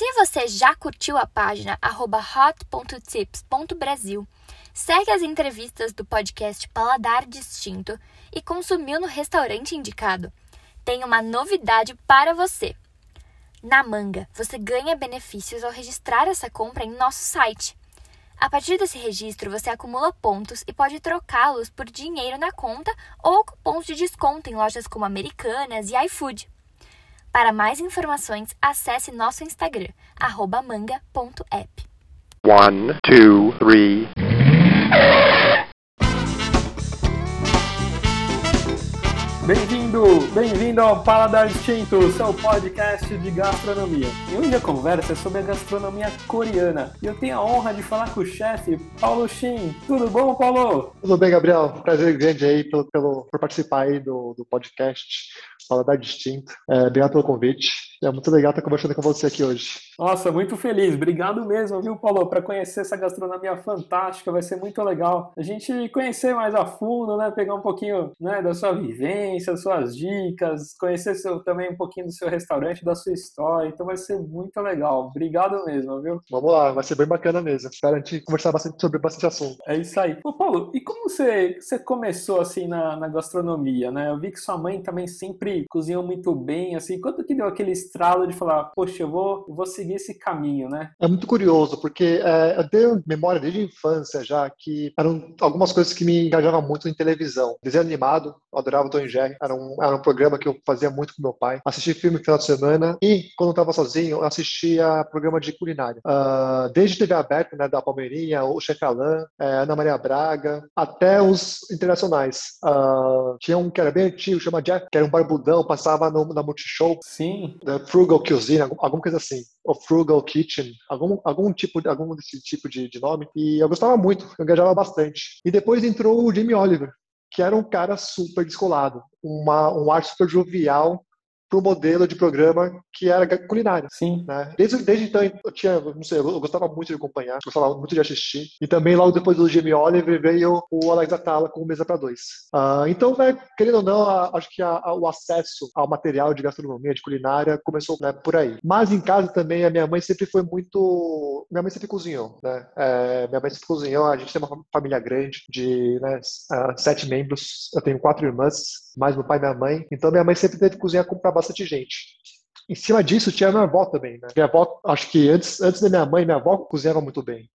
Se você já curtiu a página hot.tips.brasil, segue as entrevistas do podcast Paladar Distinto e consumiu no restaurante indicado, tem uma novidade para você. Na Manga, você ganha benefícios ao registrar essa compra em nosso site. A partir desse registro, você acumula pontos e pode trocá-los por dinheiro na conta ou cupons de desconto em lojas como Americanas e iFood. Para mais informações, acesse nosso Instagram, manga.app. One, two, three. Bem-vindo, bem-vindo ao Paladar Distinto, seu podcast de gastronomia. E hoje a conversa é sobre a gastronomia coreana. E eu tenho a honra de falar com o chefe Paulo Shin. Tudo bom, Paulo? Tudo bem, Gabriel. Prazer grande aí pelo, pelo, por participar aí do, do podcast Paladar Distinto. É, obrigado pelo convite. É muito legal estar conversando com você aqui hoje. Nossa, muito feliz. Obrigado mesmo, viu, Paulo, para conhecer essa gastronomia fantástica. Vai ser muito legal a gente conhecer mais a fundo, né? Pegar um pouquinho né, da sua vivência, suas dicas, conhecer seu, também um pouquinho do seu restaurante, da sua história. Então vai ser muito legal. Obrigado mesmo, viu? Vamos lá, vai ser bem bacana mesmo. Espero a gente conversar bastante sobre bastante assunto. É isso aí. Ô, Paulo, e como você, você começou assim na, na gastronomia, né? Eu vi que sua mãe também sempre cozinhou muito bem, assim. Quanto que deu aquele estralo de falar, poxa, eu vou, eu vou seguir esse caminho, né? É muito curioso, porque é, eu tenho memória desde a infância já que eram algumas coisas que me engajavam muito em televisão. Desenho animado, eu adorava o Tom Jerry, era um, era um programa que eu fazia muito com meu pai. Assisti filme no final de semana e, quando eu estava sozinho, eu assistia programa de culinária. Uh, desde TV aberta, né, da Palmeirinha, o Chefe Alain, é, Ana Maria Braga, até os internacionais. Uh, tinha um que era bem antigo, chama Jack, que era um barbudão, passava no, na Multishow. Sim. The Frugal Cuisine, alguma coisa assim. O Frugal Kitchen, algum, algum tipo, algum desse tipo de, de nome. E eu gostava muito, eu engajava bastante. E depois entrou o Jamie Oliver, que era um cara super descolado, uma, um ar super jovial para o modelo de programa que era culinário. Sim. Né? Desde, desde então eu tinha, não sei, eu gostava muito de acompanhar, gostava muito de assistir. E também logo depois do Jamie Oliver veio o Alex Atala com o Mesa para Dois. Uh, então, né, querendo ou não, a, acho que a, a, o acesso ao material de gastronomia, de culinária, começou né, por aí. Mas em casa também a minha mãe sempre foi muito, minha mãe sempre cozinhou, né? É, minha mãe sempre cozinhou. A gente tem uma família grande de né, uh, sete membros. Eu tenho quatro irmãs mais meu pai e minha mãe. Então minha mãe sempre teve que cozinhar para bastante gente. Em cima disso tinha minha avó também, né? Minha avó, acho que antes, antes da minha mãe, minha avó cozinhava muito bem.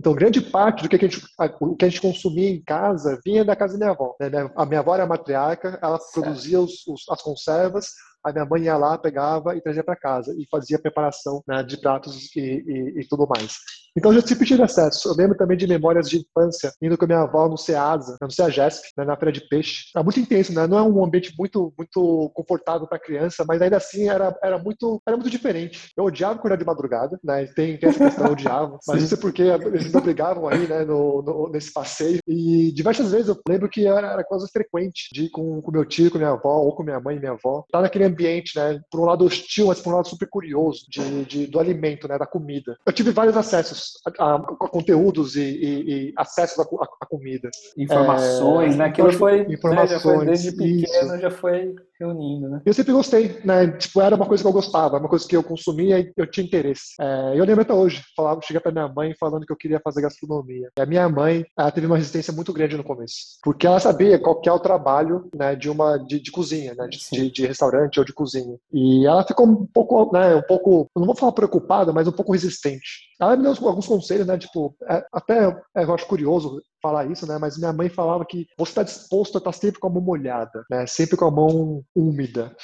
Então, grande parte do que a gente, o que a gente consumia em casa vinha da casa da minha avó. Né? A minha avó era matriarca, ela certo. produzia os, os, as conservas, a minha mãe ia lá, pegava e trazia para casa e fazia preparação né, de pratos e, e, e, tudo mais. Então eu sempre tive acesso. Eu lembro também de memórias de infância, indo com a minha avó no Ceasa, no Ceagesp, né, na feira de peixe. Era muito intenso, né? Não é um ambiente muito muito confortável para criança, mas ainda assim era, era muito era muito diferente. Eu odiava acordar de madrugada, né? Tem, tem essa questão, eu odiava. Mas isso é porque eles me obrigavam aí, né, no, no, nesse passeio. E diversas vezes eu lembro que era, era quase frequente de ir com, com meu tio, com minha avó, ou com minha mãe e minha avó. Tá naquele ambiente, né? Por um lado hostil, mas por um lado super curioso de, de do alimento, né? Da comida. Eu tive vários acessos a, a, conteúdos e, e, e acesso à comida. Informações, é, né? Aquilo foi, informações, né, já foi desde pequeno, isso. já foi reunindo, né? Eu sempre gostei, né? Tipo, era uma coisa que eu gostava, uma coisa que eu consumia e eu tinha interesse. É, eu lembro até hoje, falava, cheguei pra minha mãe falando que eu queria fazer gastronomia. E a minha mãe, ela teve uma resistência muito grande no começo, porque ela sabia qual que é o trabalho, né, de uma de, de cozinha, né, de, de, de, restaurante ou de cozinha. E ela ficou um pouco, né, um pouco, não vou falar preocupada, mas um pouco resistente. Ela me deu alguns conselhos, né, tipo, é, até é, eu acho curioso falar isso, né? Mas minha mãe falava que você está disposto a estar sempre com a mão molhada, né? Sempre com a mão úmida.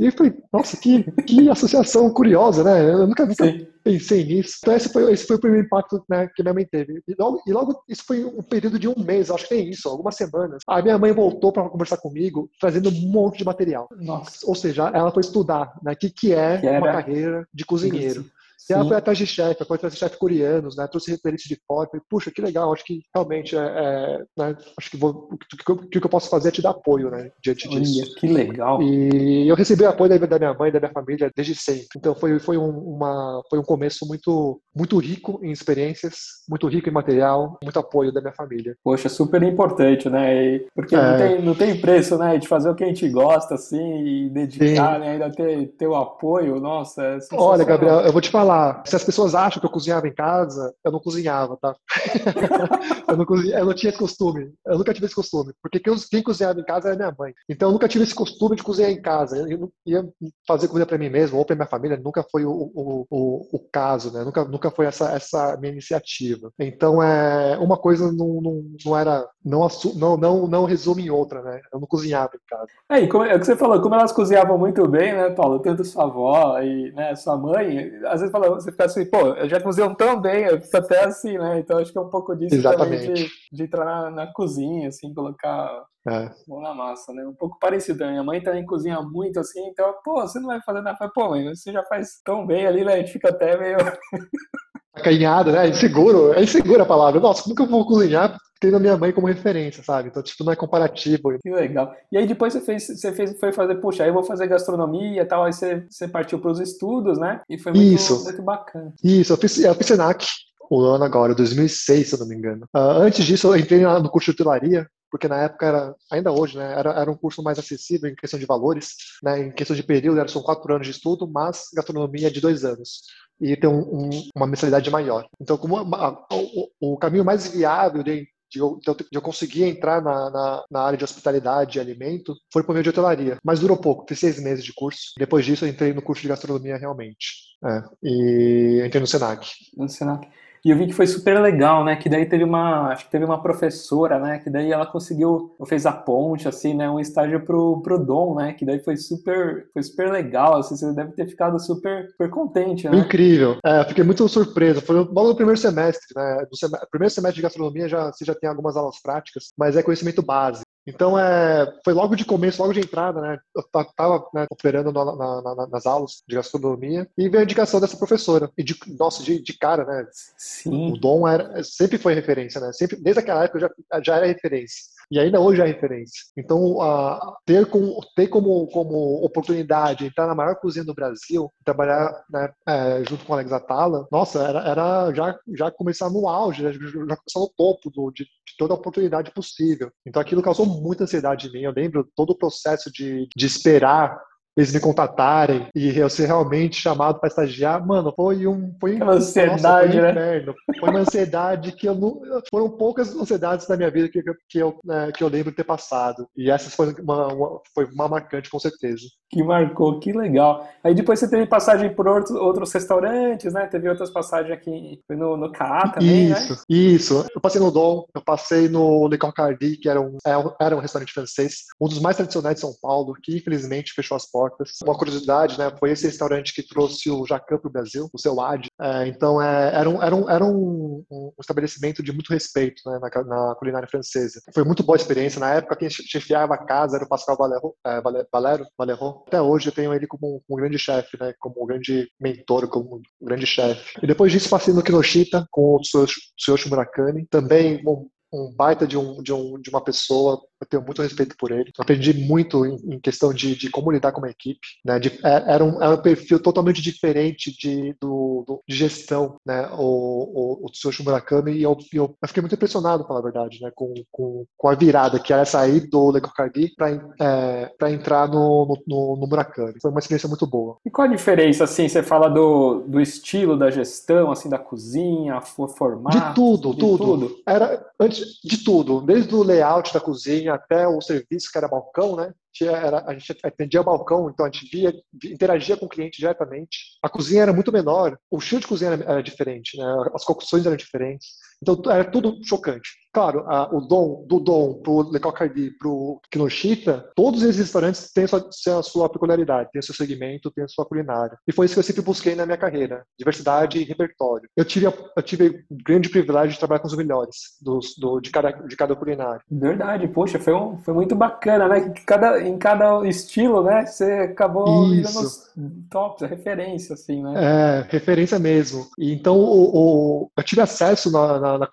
E eu falei, nossa, que, que associação curiosa, né? Eu nunca, nunca pensei nisso. Então esse foi, esse foi o primeiro impacto né, que minha mãe teve. E logo, e logo, isso foi um período de um mês, acho que tem isso, algumas semanas. A minha mãe voltou para conversar comigo, trazendo um monte de material. Nossa. Ou seja, ela foi estudar né, o que, que é que uma carreira de cozinheiro. Ela foi atrás de chefe, foi atrás de chefe coreanos, né? Trouxe referências de fora. Falei, Puxa, que legal, acho que realmente é, é né? acho que vou, o que, o que eu posso fazer é te dar apoio, né? Diante disso. Olha, que legal. E eu recebi apoio da, da minha mãe, da minha família desde sempre. Então foi, foi um, uma, foi um começo muito muito rico em experiências, muito rico em material, muito apoio da minha família. Poxa, super importante, né? Porque é... não, tem, não tem preço, né? De fazer o que a gente gosta, assim, e dedicar, né? Ainda ter, ter o apoio, nossa. É Olha, Gabriel, eu vou te falar, se as pessoas acham que eu cozinhava em casa, eu não cozinhava, tá? eu, não cozinha, eu não tinha esse costume, eu nunca tive esse costume, porque quem cozinhava em casa era minha mãe. Então eu nunca tive esse costume de cozinhar em casa. Eu, eu ia fazer comida para mim mesmo ou para minha família, nunca foi o, o, o, o caso, né? Nunca, nunca foi essa, essa minha iniciativa. Então, é, uma coisa não, não, não era, não, não, não, não resume em outra, né? Eu não cozinhava em casa. É, e como, é o que você falou, como elas cozinhavam muito bem, né, Paulo? Tanto sua avó e né, sua mãe, às vezes fala, você fica assim, pô, já cozinham tão bem, eu fico até assim, né? Então acho que é um pouco disso Exatamente. também de, de entrar na, na, cozinha, assim, colocar é. mão na massa, né? Um pouco parecido. Minha mãe também cozinha muito assim, então, pô, você não vai fazer nada. Pô, mãe, você já faz tão bem ali, né? A gente fica até meio. Acanhado, né? Inseguro. É insegura a palavra. Nossa, como que eu vou cozinhar tendo a minha mãe como referência, sabe? Então, tipo, não é comparativo. Que legal. E aí depois você fez, você fez, foi fazer, puxa, aí eu vou fazer gastronomia e tal, aí você, você partiu para os estudos, né? E foi muito, Isso. muito bacana. Isso, eu fiz, eu fiz Senac o ano agora, 2006, se eu não me engano. Uh, antes disso, eu entrei no curso de hotelaria, porque na época era, ainda hoje, né, era, era um curso mais acessível em questão de valores, né, em questão de período, são quatro anos de estudo, mas gastronomia é de dois anos e tem um, um, uma mensalidade maior. Então, como a, a, o, o, caminho mais viável de, de, eu, de eu conseguir entrar na, na, na, área de hospitalidade e alimento foi por meio de hotelaria, mas durou pouco, fiz seis meses de curso. Depois disso, eu entrei no curso de gastronomia realmente. É, e entrei no Senac. No Senac. E eu vi que foi super legal, né? Que daí teve uma, acho que teve uma professora, né? Que daí ela conseguiu, fez a ponte, assim, né? Um estágio pro, pro Dom, né? Que daí foi super, foi super legal, assim, você deve ter ficado super, super contente, né? Incrível. É, fiquei muito surpreso. Foi logo no primeiro semestre, né? No sem... primeiro semestre de gastronomia já, você já tem algumas aulas práticas, mas é conhecimento base. Então, é, foi logo de começo, logo de entrada, né? Eu estava né, operando na, na, na, nas aulas de gastronomia e veio a indicação dessa professora. E, de, nossa, de, de cara, né? Sim. O Dom era, sempre foi referência, né? Sempre, desde aquela época já, já era referência e ainda hoje é referência. Então, ter, com, ter como, como oportunidade entrar na maior cozinha do Brasil, trabalhar né, é, junto com a Alex Atala, nossa, era, era já, já começar no auge, já, já começar no topo do, de, de, toda a oportunidade possível. Então, aquilo causou muita ansiedade em mim. Eu lembro todo o processo de, de esperar eles me contatarem e eu ser realmente chamado para estagiar, mano, foi um foi uma ansiedade, nossa, foi um né? Foi uma ansiedade que eu não foram poucas ansiedades da minha vida que, que eu né, que eu lembro de ter passado e essa foi uma, uma, foi uma marcante com certeza. Que marcou, que legal. Aí depois você teve passagem por outros, outros restaurantes, né? Teve outras passagens aqui no, no CA também, né? isso, né? Isso, Eu passei no Dom, eu passei no Le Concardi, que era um, é era um restaurante francês, um dos mais tradicionais de São Paulo, que infelizmente fechou as portas portas. Uma curiosidade, né? Foi esse restaurante que trouxe o Jacan para o Brasil, o seu Ad. É, então, é, era, um, era, um, era um, um, estabelecimento de muito respeito né, na, na, culinária francesa. Foi muito boa experiência. Na época, quem chefiava a casa era o Pascal Valero. É, Valero, Valero. Até hoje eu tenho ele como, um grande chefe, né? Como um grande mentor, como um grande chefe. E depois disso, passei no Kinoshita com o Tsuyoshi Murakami. Também um, um baita de, um, de, um, de uma pessoa eu tenho muito respeito por ele. Aprendi muito em, em questão de, de, como lidar com uma equipe. Né? De, é, era, um, era um perfil totalmente diferente de, do, do, de gestão, né? o, o, o Tsuyoshi Murakami, e eu, eu, eu, fiquei muito impressionado, pela verdade, né? com, com, com a virada, que era sair do Lego Cardi para é, entrar no, no, no, Murakami. Foi uma experiência muito boa. E qual a diferença, assim, você fala do, do estilo da gestão, assim, da cozinha, formato? De tudo, de tudo. tudo. Era, antes de tudo, desde o layout da cozinha, até o serviço que era balcão, né? era, a gente atendia balcão, então a gente via, interagia com o cliente diretamente. A cozinha era muito menor, o estilo de cozinha era, era diferente, né? as cocções eram diferentes. Então era tudo chocante. Claro, a, o dom do dom para o Le Cocardi, para o Kinoshita, todos esses restaurantes têm a sua, a sua peculiaridade, têm o seu segmento, têm a sua culinária. E foi isso que eu sempre busquei na minha carreira, diversidade e repertório. Eu tive, eu tive o grande privilégio de trabalhar com os melhores dos, do, de, cada, de cada culinária. Verdade, poxa, foi, um, foi muito bacana, né? Cada, em cada estilo, né? Você acabou Isso. virando tops, referência, assim, né? É, referência mesmo. E então, o, o, eu tive acesso na, na, na,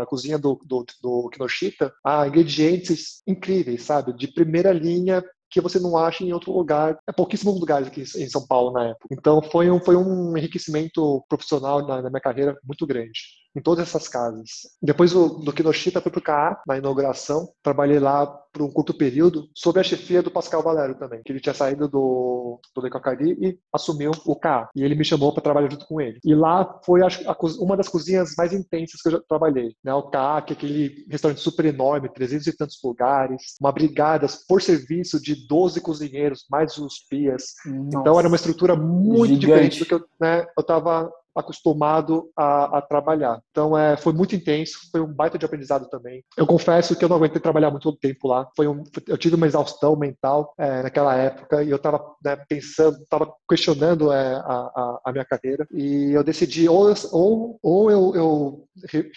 na cozinha do, do, do Kinoshita a ingredientes incríveis, sabe? De primeira linha que você não acha em outro lugar. É pouquíssimos lugares aqui em São Paulo na época. Então foi um, foi um enriquecimento profissional na, na minha carreira muito grande em todas essas casas. Depois do, do Kinoshita, fui para o CA, na inauguração. Trabalhei lá por um curto período, sob a chefia do Pascal Valério também, que ele tinha saído do, do Decocari e assumiu o CA. E ele me chamou para trabalhar junto com ele. E lá foi a, a, uma das cozinhas mais intensas que eu já trabalhei. Né? O CA, que é aquele restaurante super enorme, 300 e tantos lugares, uma brigada por serviço de 12 cozinheiros, mais os pias. Nossa. Então era uma estrutura muito Gigante. diferente do que eu né, estava acostumado a, a trabalhar. Então, é, foi muito intenso, foi um baita de aprendizado também. Eu confesso que eu não aguentei trabalhar muito tempo lá. Foi um, eu tive uma exaustão mental é, naquela época e eu estava né, pensando, estava questionando é, a, a, minha carreira e eu decidi ou, ou, ou eu, eu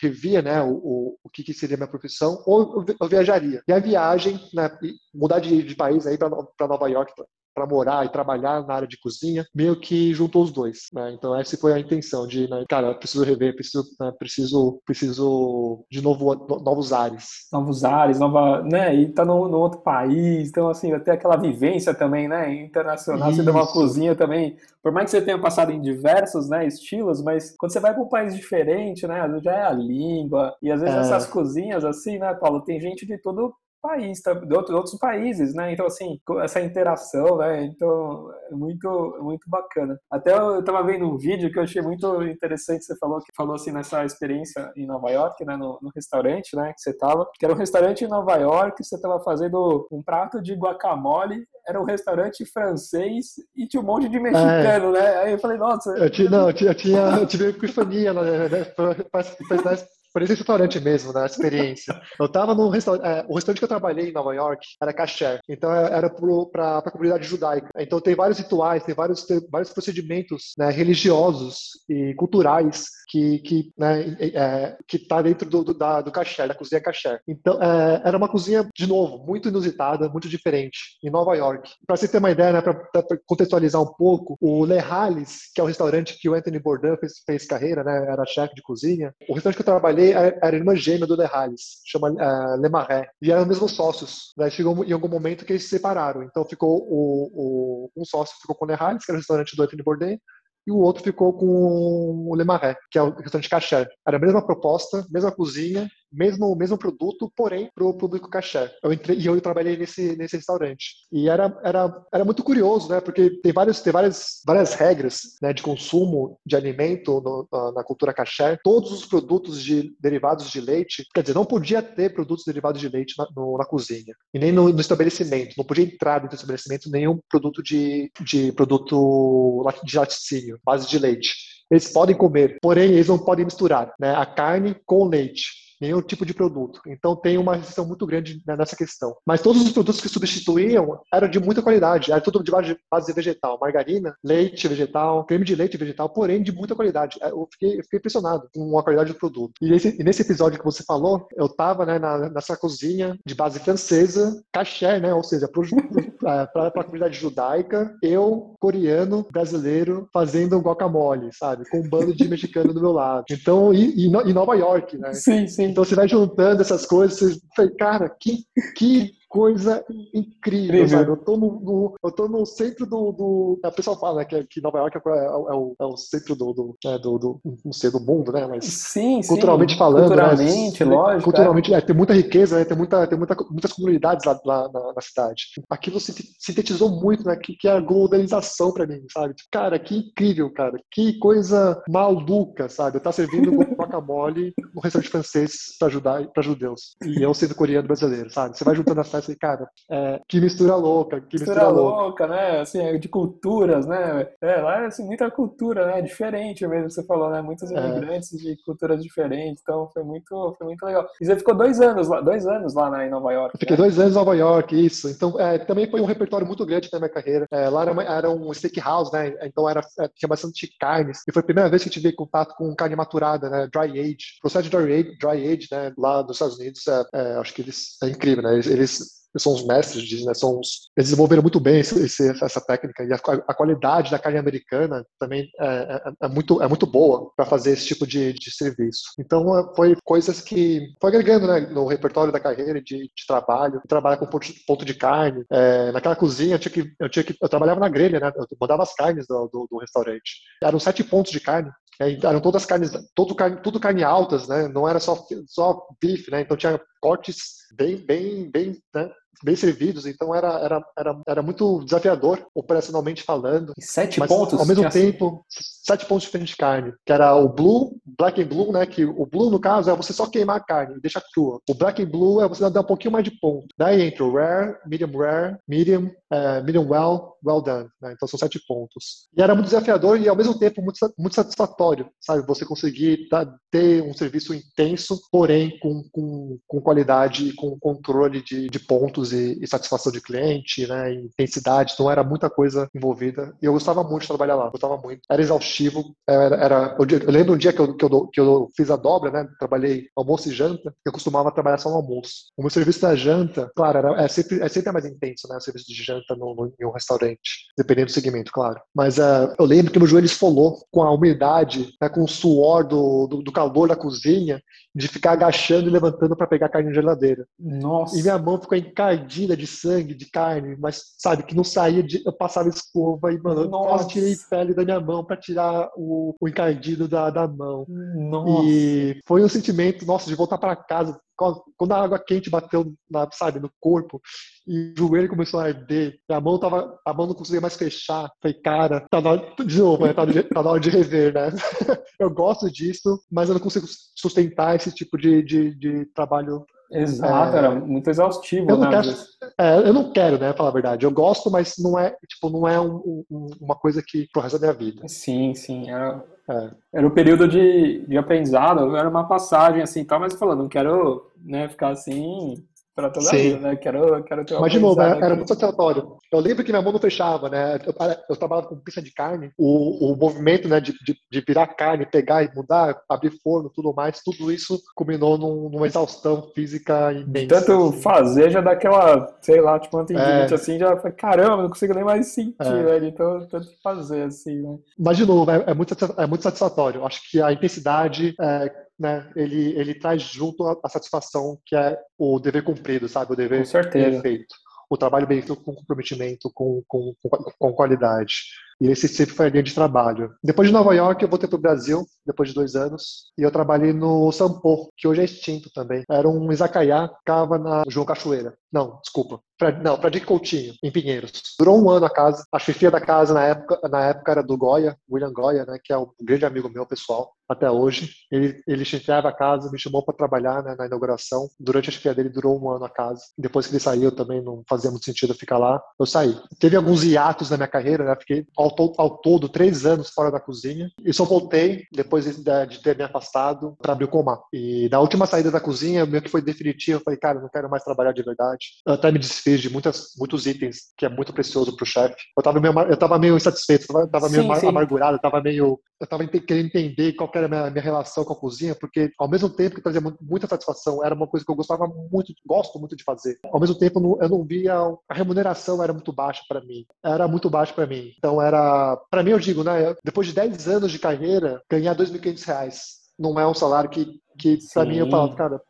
revia né, o, o que, que seria minha profissão ou eu viajaria. E a viagem, né, mudar de, de país aí para Nova York para morar e trabalhar na área de cozinha, meio que juntou os dois. Né? Então essa foi a intenção de, né, cara, preciso rever, preciso, né, preciso, preciso de novo novos ares. Novos ares, nova, né? E tá no, no outro país, então assim, até aquela vivência também, né? Internacional, Isso. você tem uma cozinha também. Por mais que você tenha passado em diversos, né, estilos, mas quando você vai para um país diferente, né? Já é a língua e às vezes é. essas cozinhas assim, né, Paulo? Tem gente de todo país, de outros países, né? Então, assim, essa interação, né? Então, é muito, muito bacana. Até eu estava vendo um vídeo que eu achei muito interessante, você falou que falou assim nessa experiência em Nova York, né? No, no restaurante, né? Que você estava, que era um restaurante em Nova York, você estava fazendo um prato de guacamole era um restaurante francês e tinha um monte de mexicano, é. né? Aí eu falei, nossa. Eu tinha, não, eu, tinha, eu, tinha, eu tive epifania, né? Faz, faz, Parecia restaurante mesmo, né, experiência. Eu tava no restaurante, é, o restaurante que eu trabalhei em Nova York era kasher, então é, era para a comunidade judaica. Então tem vários rituais, tem vários, tem vários procedimentos né, religiosos e culturais que que né, é, que tá dentro do, do, da, do kasher, da cozinha kasher. Então é, era uma cozinha de novo muito inusitada, muito diferente em Nova York. Para você ter uma ideia, né, para contextualizar um pouco, o Le Halles, que é o restaurante que o Anthony Bourdain fez, fez carreira, né, era chefe de cozinha. O restaurante que eu trabalhei era irmã gêmea do Le Halles, chama uh, Le Marais, e eram mesmos sócios. Daí chegou em algum momento que eles se separaram. Então ficou o, o um sócio ficou com o Le Halles, que era o restaurante do Anthony Bourdain, e o outro ficou com o Le Marais, que é o restaurante Caché. Era a mesma proposta, mesma cozinha, mesmo mesmo produto, porém para o público caché. Eu entrei e eu trabalhei nesse nesse restaurante. E era era era muito curioso, né? Porque tem vários tem várias várias regras, né, de consumo de alimento no, na, na, cultura caché. Todos os produtos de derivados de leite, quer dizer, não podia ter produtos derivados de leite na, no, na cozinha e nem no, no, estabelecimento. Não podia entrar do estabelecimento nenhum produto de de produto de laticínio, base de leite. Eles podem comer, porém eles não podem misturar né, a carne com o leite nenhum tipo de produto. Então tem uma restrição muito grande né, nessa questão. Mas todos os produtos que substituíam eram de muita qualidade, era tudo de base vegetal, margarina, leite vegetal, creme de leite vegetal, porém de muita qualidade. Eu fiquei, eu fiquei impressionado com a qualidade do produto. E nesse, e nesse episódio que você falou, eu estava né, na, nessa cozinha de base francesa, caché, né, ou seja, para a comunidade judaica, eu, coreano, brasileiro, fazendo guacamole, sabe, com um bando de mexicano do meu lado. Então, e, e, Nova York, né? Sim, sim. Então você vai juntando essas coisas, você fala, cara, que, que coisa incrível, incrível. sabe? Eu tô no, no, eu tô no centro do, do... A pessoa fala né, que, que Nova York é, é, o, é o centro do, do, é, do, do, não sei, do mundo, né? Mas sim, culturalmente sim. falando, né, culturalmente, né? lógico. Culturalmente, é. tem muita riqueza, né? tem, muita, tem muita, muitas comunidades lá, lá na, na, cidade. Aquilo sintetizou muito, né? Que, que é a globalização para mim, sabe? Tipo, cara, que incrível, cara. Que coisa maluca, sabe? Eu tá servindo guacamole no restaurante francês para ajudar para judeus. E eu sendo coreano brasileiro, sabe? Você vai juntando as festas assim, cara, é, que mistura louca, que mistura, mistura louca. louca. né? Assim, é de culturas, né? É, lá é assim, muita cultura, né? Diferente mesmo, você falou, né? Muitos é. imigrantes é. de culturas diferentes, então foi muito, foi muito legal. E você ficou dois anos lá, dois anos lá né, em Nova York. Eu fiquei né? dois anos em Nova York, isso. Então, é, também foi um repertório muito grande na minha carreira. É, lá era, era um steakhouse, né? Então era, tinha bastante carnes. E foi a primeira vez que eu tive contato com carne maturada, né? Dry age. O processo de dry age, dry age né? Lá nos Estados Unidos, é, acho que eles, é incrível, né? eles, eles são os mestres disso, né? São os, eles desenvolveram muito bem esse, essa técnica e a, a, qualidade da carne americana também é, é, é muito, é muito boa para fazer esse tipo de, de serviço. Então, é, foi coisas que foi agregando né, no repertório da carreira de, de trabalho, trabalhar com ponto, ponto de carne. É, naquela cozinha, eu, tinha que, eu, tinha que, eu trabalhava na grelha, né? Eu mandava as carnes do, do, do restaurante. Eram sete pontos de carne. Eram todas carnes, todo tudo carne altas, né? Não era só só bife, né? Então tinha cortes bem, bem, bem, né? bem servidos, então era, era, era, era muito desafiador, operacionalmente falando. E sete mas, pontos? Ao mesmo tempo, sete pontos diferentes de carne, que era o blue, black and blue, né? Que o blue, no caso, é você só queimar a carne e deixar crua. O black and blue é você dar um pouquinho mais de ponto. Daí entra o rare, medium rare, medium, uh, medium well, well done. Né? Então são sete pontos. E era muito desafiador e ao mesmo tempo muito, muito satisfatório, sabe? Você conseguir tá, ter um serviço intenso, porém com, com, com qualidade e com controle de, de pontos e, e, satisfação de cliente, né? Intensidade. Então era muita coisa envolvida. E eu gostava muito de trabalhar lá. Gostava muito. Era exaustivo. Era, era eu, eu, lembro um dia que eu, que, eu, que eu fiz a dobra, né? Trabalhei almoço e janta. Eu costumava trabalhar só no almoço. O meu serviço da janta, claro, era, é, sempre, é sempre mais intenso, né? O serviço de janta no, no, em um restaurante, dependendo do segmento, claro. Mas uh, eu lembro que meu joelho esfolou com a umidade, né? com o suor do, do, do calor da cozinha, de ficar agachando e levantando para pegar carne na geladeira. Nossa. E minha mão ficou encardida de sangue, de carne, mas sabe que não saía de. Eu passava escova e, mano, Nossa. eu tirei pele da minha mão para tirar o, o encardido da, da mão. Nossa. E foi um sentimento, nossa, de voltar para casa, quando a água quente bateu, na, sabe, no corpo e o joelho começou a arder, a mão tava, a mão não conseguia mais fechar. Falei, cara, tá na hora, de novo, né? tá, tá na hora de rever, né? eu gosto disso, mas eu não consigo sustentar esse tipo de, de, de trabalho Exato, é, era muito exaustivo, eu né? Quero, é, eu não quero, né, falar a verdade. Eu gosto, mas não é, tipo, não é um, um, uma coisa que pro resto da minha vida. Sim, sim. Era, é. era um período de, de aprendizado, era uma passagem assim, tal, mas falando, não quero né, ficar assim para toda Sim. a vida, né? Quero, quero ter Mas, de novo, era, era muito satisfatório. Eu lembro que minha mão não fechava, né? Eu, eu trabalhava com pista de carne, o, o movimento né, de, de, de, virar carne, pegar e mudar, abrir forno, tudo mais, tudo isso culminou num, numa exaustão física imensa. Tanto assim. fazer já dá aquela, sei lá, tipo, um é. assim, já caramba, não consigo nem mais sentir, é. velho, então tanto fazer, assim, né? Mas, de novo, é, é, muito, é muito satisfatório. Acho que a intensidade é, né, ele, ele traz junto a, a, satisfação que é o dever cumprido, sabe? O dever bem feito. O trabalho bem feito com comprometimento, com, com, com qualidade. E esse sempre foi a linha de trabalho. Depois de Nova York, eu voltei para o Brasil, depois de dois anos, e eu trabalhei no Sampo, que hoje é extinto também. Era um izakaya, ficava na João Cachoeira. Não, desculpa. Não, para Dick Coutinho, em Pinheiros. Durou um ano a casa. A chefia da casa na época, na época era do Goya, William Goya, né, que é um grande amigo meu pessoal até hoje. Ele, ele chefiava a casa, me chamou para trabalhar né, na inauguração. Durante a chefia dele durou um ano a casa. Depois que ele saiu também não fazia muito sentido ficar lá. Eu saí. Teve alguns hiatos na minha carreira, né? Fiquei ao, to ao todo três anos fora da cozinha. E só voltei depois de, de ter me afastado para abrir o Comar. E na última saída da cozinha, meio que foi definitivo. Eu falei, cara, não quero mais trabalhar de verdade. Eu até me desfiz de muitas, muitos itens que é muito precioso para o chefe. Eu estava meio, eu tava meio insatisfeito, eu tava meio sim, sim. amargurado, eu tava meio, eu tava querendo entender qual era a minha, minha, relação com a cozinha, porque ao mesmo tempo que trazia muita satisfação, era uma coisa que eu gostava muito, gosto muito de fazer. Ao mesmo tempo, eu não, eu não via a remuneração era muito baixa para mim, era muito baixa para mim. Então era para mim eu digo, né, depois de 10 anos de carreira, ganhar 2.500 reais não é um salário que, que para mim eu falo, cara,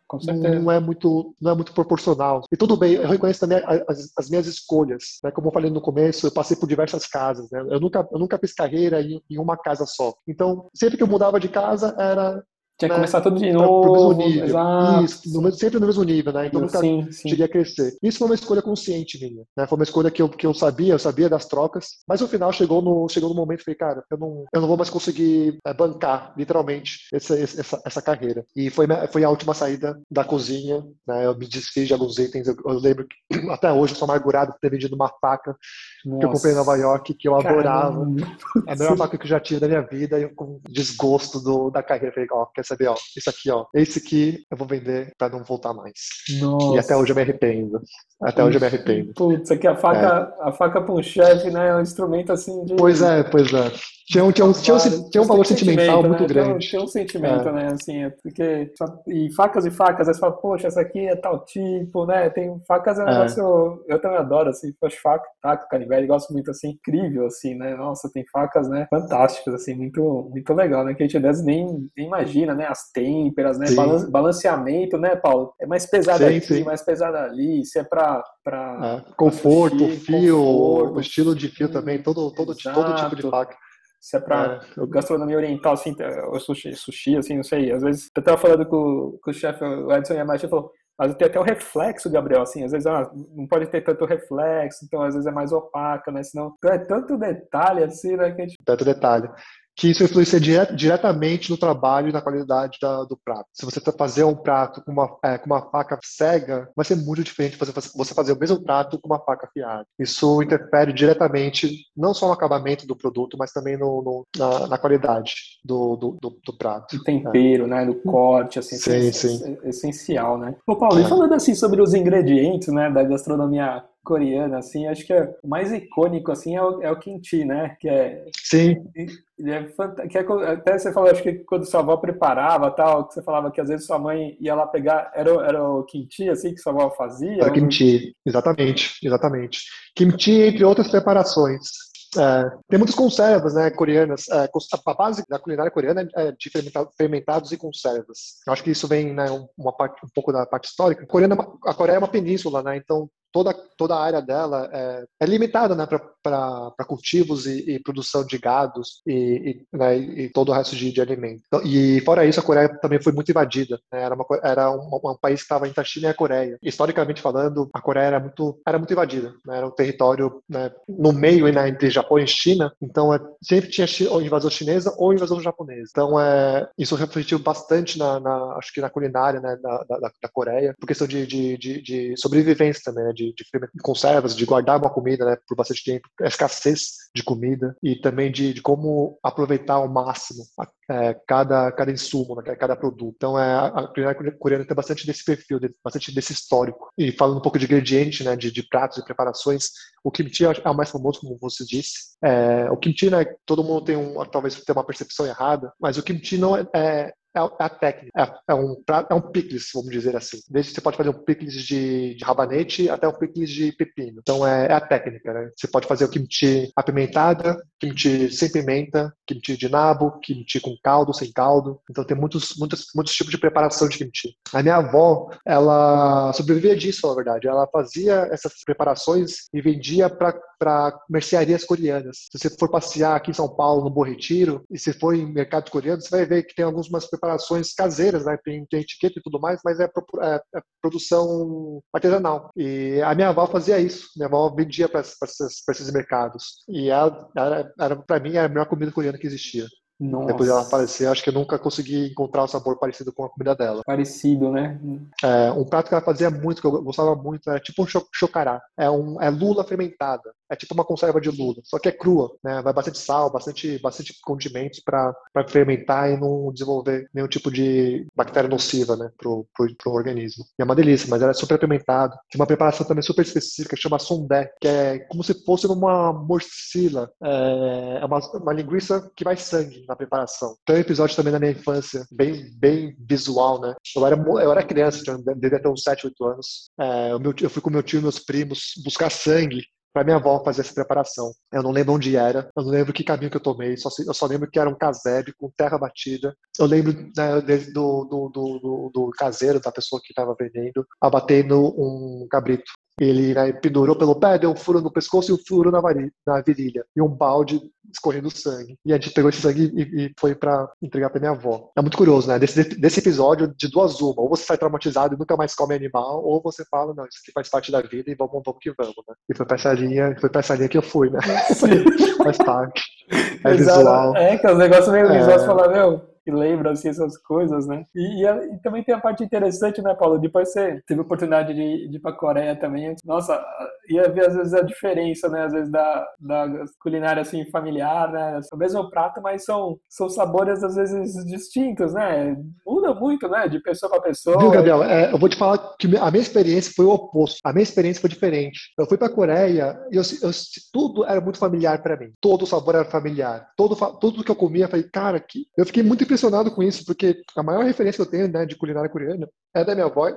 não é muito não é muito proporcional. E tudo bem, eu reconheço também as, as minhas escolhas, né? Como eu falei no começo, eu passei por diversas casas, né? Eu nunca eu nunca fiz carreira em, em uma casa só. Então, sempre que eu mudava de casa era tinha que né? começar tudo de novo. Nível. Exato. Isso, no, sempre no mesmo nível, né? Então nunca sim, sim. cheguei a crescer. Isso foi uma escolha consciente minha, né? Foi uma escolha que eu, que eu sabia, eu sabia das trocas, mas no final chegou no, chegou no momento e falei, cara, eu não, eu não vou mais conseguir é, bancar, literalmente, essa, essa, essa carreira. E foi, foi a última saída da cozinha, né? Eu me desfiz de alguns itens. Eu, eu lembro que até hoje eu sou amargurado por ter vendido uma faca Nossa. que eu comprei em Nova York, que eu adorava. Caramba. A melhor faca que eu já tive da minha vida, e eu com desgosto do, da carreira. Falei, ó, quer saber, ó, isso aqui, ó, esse aqui eu vou vender para não voltar mais. Nossa. E até hoje eu me arrependo. Até hoje eu me arrependo. Putz, aqui a faca, é. a faca para um chefe, né? É um instrumento assim de. Pois é, pois é. Tinha um, tinha um, tinha um, tinha um valor sentimental né? muito grande. Tinha um, sentimento, é. né? Assim, é porque. E facas e facas, aí você fala, poxa, essa aqui é tal tipo, né? Tem facas, é um é. negócio. Eu também adoro, assim, poxa, faca, taco, canivete, gosto muito, assim, incrível, assim, né? Nossa, tem facas, né? Fantásticas, assim, muito, muito legal, né? Que a gente às vezes nem, nem imagina, né? As têmperas, né? Balanceamento, né, Paulo? É mais pesado sim, aqui, sim. mais pesado ali. Se é pra. Pra é. Conforto, fio, conforto, o estilo de fio também, todo, todo, todo tipo de faca se é pra é. gastronomia oriental, assim, ou sushi, sushi, assim, não sei. Às vezes, eu tava falando com, com o chefe, o Edson Yamachi, falou, mas tem até o reflexo, Gabriel, assim, às vezes ah, não pode ter tanto reflexo, então às vezes é mais opaca, né? Senão então, é tanto detalhe assim, né? Gente... Tanto detalhe que isso influencia diretamente no trabalho e na qualidade da, do prato. Se você fazer um prato com uma, é, com uma faca cega, vai ser muito diferente de você fazer o mesmo prato com uma faca afiada. Isso interfere diretamente não só no acabamento do produto, mas também no, no na, na, qualidade do, do, do, do prato. Do tempero, é. né? Do corte, assim. Sim, é, sim. É essencial, né? Ô, Paulo, é. e falando assim sobre os ingredientes, né, da gastronomia coreana, assim, acho que é, o mais icônico, assim, é o, é o kimchi, né? Que é... Sim. Ele é que é, até você falou, acho que quando sua avó preparava, tal, que você falava que às vezes sua mãe ia lá pegar, era, era o kimchi, assim, que sua avó fazia? Era kimchi, exatamente, exatamente. Kimchi, entre outras preparações. É, tem muitas conservas né, coreanas. É, a base da culinária coreana é de fermentados e conservas. Eu acho que isso vem né, uma parte, um pouco da parte histórica. A Coreia, a Coreia é uma península, né, então toda, toda a área dela é, é limitada né, para cultivos e, e, produção de gados e, e, né, e, todo o resto de, de. Então, e fora isso, a Coreia também foi muito invadida. Né, era, uma, era um, um, país que estava entre a China e a Coreia. Historicamente falando, a Coreia era muito, era muito invadida. Né, era um território né, no meio né, entre Japão e China. Então é, sempre tinha ou invasão chinesa ou invasão japonesa. Então é, isso refletiu bastante na, na acho que na culinária né, da, da, da Coreia, por questão de, de, de, de sobrevivência também, né, de de, conservas, de guardar uma comida né, por bastante tempo, a escassez de comida e também de, de como aproveitar ao máximo é, cada, cada insumo, né, cada produto. Então, é, a culinária coreana tem bastante desse perfil, bastante desse histórico. E falando um pouco de ingrediente, né, de, de pratos e preparações, o kimchi é o mais famoso, como você disse. É, o kimchi, né, todo mundo tem um, talvez tenha uma percepção errada, mas o kimchi não é, é a técnica. É, é, um, é um picles, vamos dizer assim. Desde você pode fazer um picles de, de rabanete até um picles de pepino. Então é, é, a técnica, né? Você pode fazer o kimchi apimentada, kimchi sem pimenta, kimchi de nabo, kimchi com caldo, sem caldo. Então tem muitos, muitos, muitos tipos de preparação de kimchi. A minha avó, ela sobrevivia disso, na verdade. Ela fazia essas preparações e vendia para mercearias coreanas. Se você for passear aqui em São Paulo, no Bom Retiro, e se for em mercados coreanos, você vai ver que tem algumas preparações caseiras, né? Tem, tem etiqueta e tudo mais, mas é, é, é, produção artesanal. E a minha avó fazia isso. Minha avó vendia para esses mercados. E ela, era, era para mim, a melhor comida coreana que existia. Nossa. Depois dela aparecer, acho que eu nunca consegui encontrar um sabor parecido com a comida dela. Parecido, né? É, um prato que ela fazia muito, que eu gostava muito, é tipo um chocará. É, um, é lula fermentada. É tipo uma conserva de lula, só que é crua, né? Vai bastante sal, bastante, bastante condimentos para fermentar e não desenvolver nenhum tipo de bactéria nociva, né? Pro, pro, pro organismo. E é uma delícia, mas ela é super fermentada. Tem uma preparação também super específica que chama sondé, que é como se fosse uma morcila. É, é uma, uma linguiça que vai sangue na preparação. Tem um episódio também na minha infância, bem, bem visual, né? Eu era, eu era criança, devia ter uns 7, 8 anos. É, eu fui com meu tio e meus primos buscar sangue para minha avó fazer essa preparação. Eu não lembro onde era, eu não lembro que caminho que eu tomei, só, eu só lembro que era um casebre com terra batida. Eu lembro né, do, do, do, do, caseiro, da pessoa que estava vendendo, abatendo um cabrito. Ele né, pendurou pelo pé, deu um furo no pescoço e um furo na, na virilha. E um balde escorrendo sangue. E a gente pegou esse sangue e, e foi para entregar para minha avó. É muito curioso, né? Desse, desse episódio, de duas uma. Ou você sai traumatizado e nunca mais come animal, ou você fala, não, isso aqui faz parte da vida e vamos, vamos que vamos, né? E foi pra essa linha, foi pra essa linha que eu fui, né? faz parte. É visual. É, que os negócios meio é... visuais falar, meu, lembra assim, essas coisas, né? E, e, e, também tem a parte interessante, né, Paulo? Depois você teve a oportunidade de, de ir para a Coreia também. Nossa, ia ver às vezes a diferença, né? Às vezes da, da culinária assim familiar, né? É o mesmo prato, mas são, são sabores às vezes distintos, né? Muda muda muito, né? De pessoa para pessoa. Viu, Gabriel? É, eu vou te falar que a minha experiência foi o oposto. A minha experiência foi diferente. Eu fui para a Coreia e eu, eu, tudo era muito familiar para mim. Todo o sabor era familiar. Todo, tudo que eu comia, eu falei, cara, que... eu fiquei muito impressionado com isso, porque a maior referência que eu tenho né, de culinária coreana é da minha avó,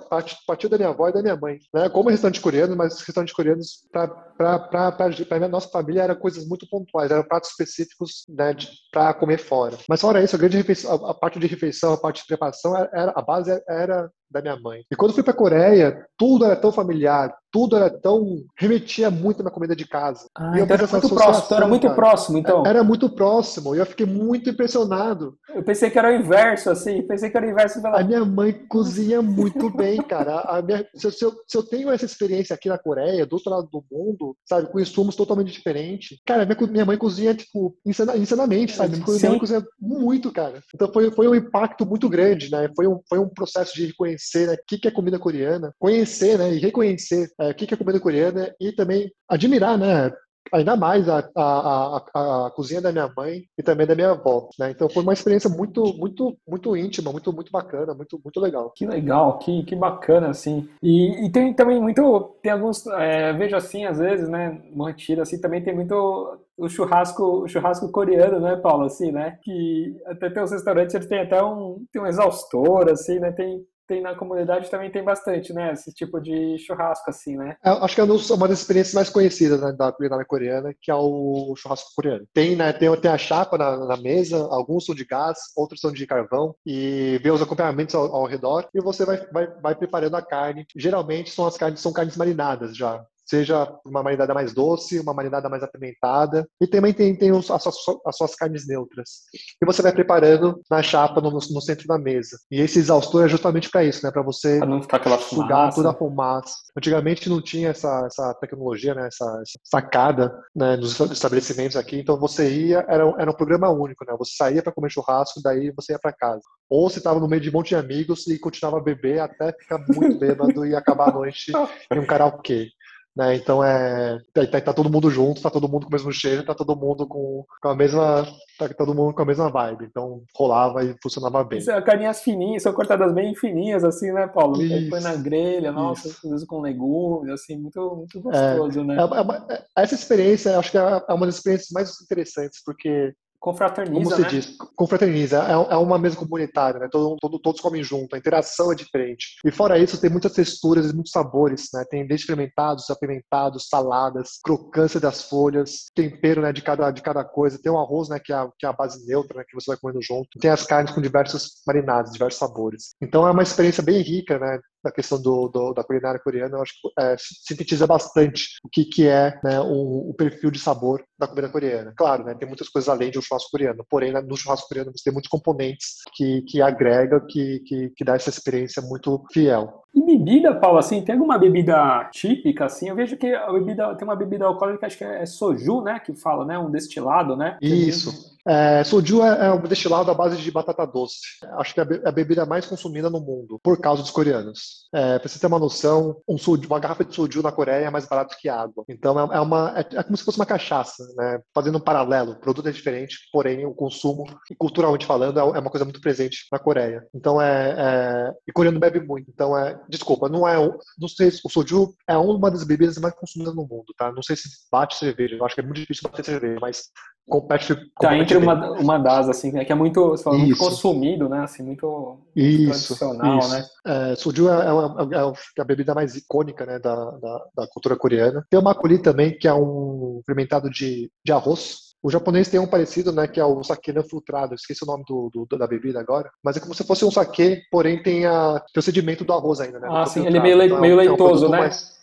partiu da minha avó e da minha mãe. Né? Como restaurante coreano, mas restaurantes coreanos, para a nossa família, eram coisas muito pontuais, eram pratos específicos né, para comer fora. Mas fora isso, a grande refeição, a, a parte de refeição, a parte de preparação, era, a base era da minha mãe. E quando fui para a Coreia, tudo era tão familiar, tudo era tão. remetia muito na comida de casa. Ah, e eu então era muito próximo, era muito cara. próximo, então. Era muito próximo, e eu fiquei muito impressionado. Eu pensei que era o inverso, assim, pensei que era o inverso pela... A minha mãe cozinha muito bem, cara. A minha, se, eu, se, eu, se, eu, tenho essa experiência aqui na Coreia, do outro lado do mundo, sabe, com insumos totalmente diferentes, cara, minha, minha mãe cozinha, tipo, insanamente, sabe? Minha mãe cozinha muito, cara. Então foi, foi um impacto muito grande, né? Foi um, foi um processo de reconhecer né, o que é comida coreana, conhecer, né, e reconhecer é, o que é comida coreana e também admirar, né, ainda mais a, a, a, a, cozinha da minha mãe e também da minha avó, né? Então foi uma experiência muito, muito, muito íntima, muito, muito bacana, muito, muito legal. Que legal, que, que bacana, assim. E, e tem também muito, tem alguns, é, vejo assim, às vezes, né, mantido assim, também tem muito o churrasco, o churrasco coreano, né, Paulo, assim, né? Que até tem os restaurantes, eles têm até um, tem um exaustor, assim, né? Tem, tem na comunidade também tem bastante, né? Esse tipo de churrasco, assim, né? É, acho que é uma das experiências mais conhecidas né, da culinária coreana, que é o churrasco coreano. Tem, né, tem, tem a chapa na, na, mesa, alguns são de gás, outros são de carvão, e vê os acompanhamentos ao, ao redor, e você vai, vai, vai preparando a carne. Geralmente são as carnes, são carnes marinadas já seja uma marinada mais doce, uma marinada mais apimentada, e também tem, tem os, as, suas, as, suas, carnes neutras. E você vai preparando na chapa no, no centro da mesa. E esse exaustor é justamente para isso, né? Para você pra não ficar aquela sugar toda a fumaça. Antigamente não tinha essa, essa tecnologia, né? essa, essa sacada né? nos estabelecimentos aqui, então você ia, era, era um programa único, né? Você saía para comer churrasco, daí você ia para casa. Ou você estava no meio de um monte de amigos e continuava a beber até ficar muito bêbado e acabar a noite em um karaokê. Né? Então é tá, tá, tá, todo mundo junto, tá todo mundo com o mesmo cheiro, tá todo mundo com, com a mesma tá todo mundo com a mesma vibe. Então rolava e funcionava bem. Isso, carninhas fininhas, são cortadas bem fininhas assim, né, Paulo? Isso, põe na grelha, nossa, às com legumes, assim, muito muito gostoso, é, né? É, é é, essa experiência, acho que é uma das experiências mais interessantes, porque confraterniza, Como você né? diz, confraterniza. É, é uma mesa comunitária, né? Todo, todo, todos comem junto, a interação é diferente. E fora isso, tem muitas texturas e muitos sabores, né? Tem desde fermentados, apimentados, saladas, crocância das folhas, tempero, né, de cada, de cada coisa. Tem o arroz, né, que é, a, que é a base neutra, né, que você vai comendo junto. Tem as carnes com diversos marinados, diversos sabores. Então é uma experiência bem rica, né? Da questão do, do, da culinária coreana, eu acho que é, sintetiza bastante o que, que é né, o, o, perfil de sabor da comida coreana. Claro, né, tem muitas coisas além um churrasco coreano, porém no churrasco coreano você tem muitos componentes que, que agrega, que, que, que dá essa experiência muito fiel. E bebida, Paulo, assim, tem alguma bebida típica, assim? Eu vejo que a bebida, tem uma bebida alcoólica, acho que é soju, né, que fala, né, um destilado, né? Isso. É, soju é, é um destilado à base de batata doce. Acho que é, é a bebida mais consumida no mundo, por causa dos coreanos. É, para você ter uma noção, um soju, uma garrafa de soju na Coreia é mais barato que água. Então é, é uma, é, é, como se fosse uma cachaça, né? Fazendo um paralelo, o produto é diferente, porém o consumo, culturalmente falando, é, uma coisa muito presente na Coreia. Então é, e coreano bebe muito. Então é, desculpa, não é, não sei, o soju é uma das bebidas mais consumidas no mundo, tá? Não sei se bate cerveja, eu acho que é muito difícil bater cerveja, mas compete, compete tá entre uma, uma das, assim, né, que é muito, fala, muito consumido, né? Assim, muito, isso, tradicional, isso. né? É, soju é, é, é, a bebida mais icônica né, da, da, da, cultura coreana. Tem o makgeolli também, que é um fermentado de, de arroz. O japonês tem um parecido, né, que é o sake não filtrado. Esqueci o nome do, do, da bebida agora. Mas é como se fosse um sake, porém tem, a, sedimento do arroz ainda, né? Ah, sim, ele é meio, então, meio leitoso, é um né? Mais,